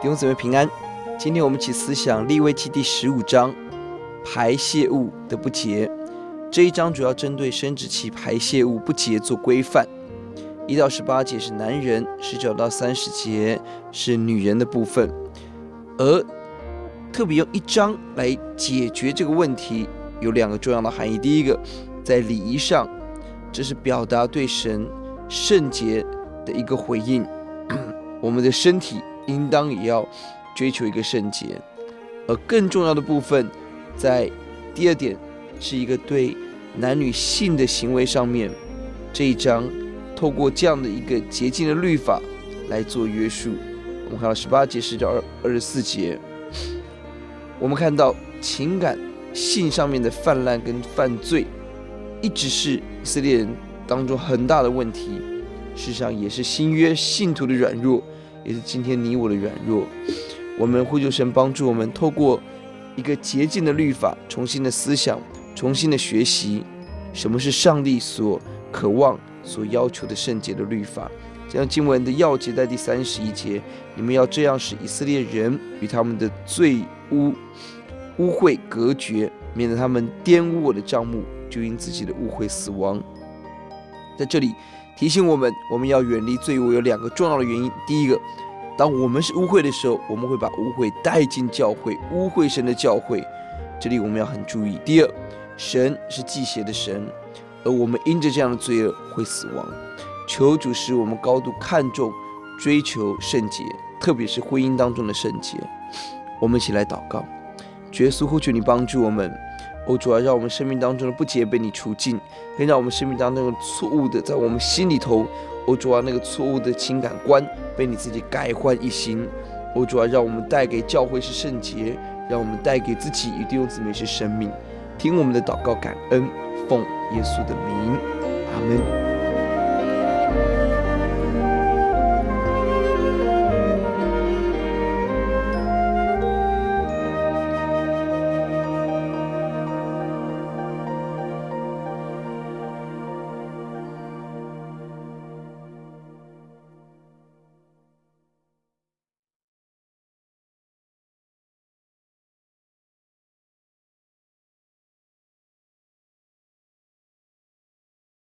弟兄姊妹平安，今天我们一起思想利未记第十五章排泄物的不洁。这一章主要针对生殖器排泄物不洁做规范。一到十八节是男人，十九到三十节是女人的部分。而特别用一章来解决这个问题，有两个重要的含义。第一个，在礼仪上，这是表达对神圣洁的一个回应。我们的身体应当也要追求一个圣洁。而更重要的部分，在第二点，是一个对男女性的行为上面，这一章透过这样的一个洁净的律法来做约束。我们看到十八节、十九、二二十四节，我们看到情感性上面的泛滥跟犯罪，一直是以色列人当中很大的问题。事实上，也是新约信徒的软弱，也是今天你我的软弱。我们呼求神帮助我们，透过一个洁净的律法，重新的思想，重新的学习，什么是上帝所渴望、所要求的圣洁的律法。这样经文的要节在第三十一节，你们要这样使以色列人与他们的罪污污秽隔绝，免得他们玷污我的帐幕，就因自己的污秽死亡。在这里提醒我们，我们要远离罪恶有两个重要的原因。第一个，当我们是污秽的时候，我们会把污秽带进教会，污秽神的教会。这里我们要很注意。第二，神是忌邪的神，而我们因着这样的罪恶会死亡。求主使我们高度看重、追求圣洁，特别是婚姻当中的圣洁。我们一起来祷告，主耶稣，呼求你帮助我们。哦，主要，让我们生命当中的不洁被你除尽，可以让我们生命当中的错误的在我们心里头，哦，主啊，那个错误的情感观被你自己改换一新。哦，主啊，让我们带给教会是圣洁，让我们带给自己与弟兄姊妹是生命。听我们的祷告，感恩，奉耶稣的名，阿门。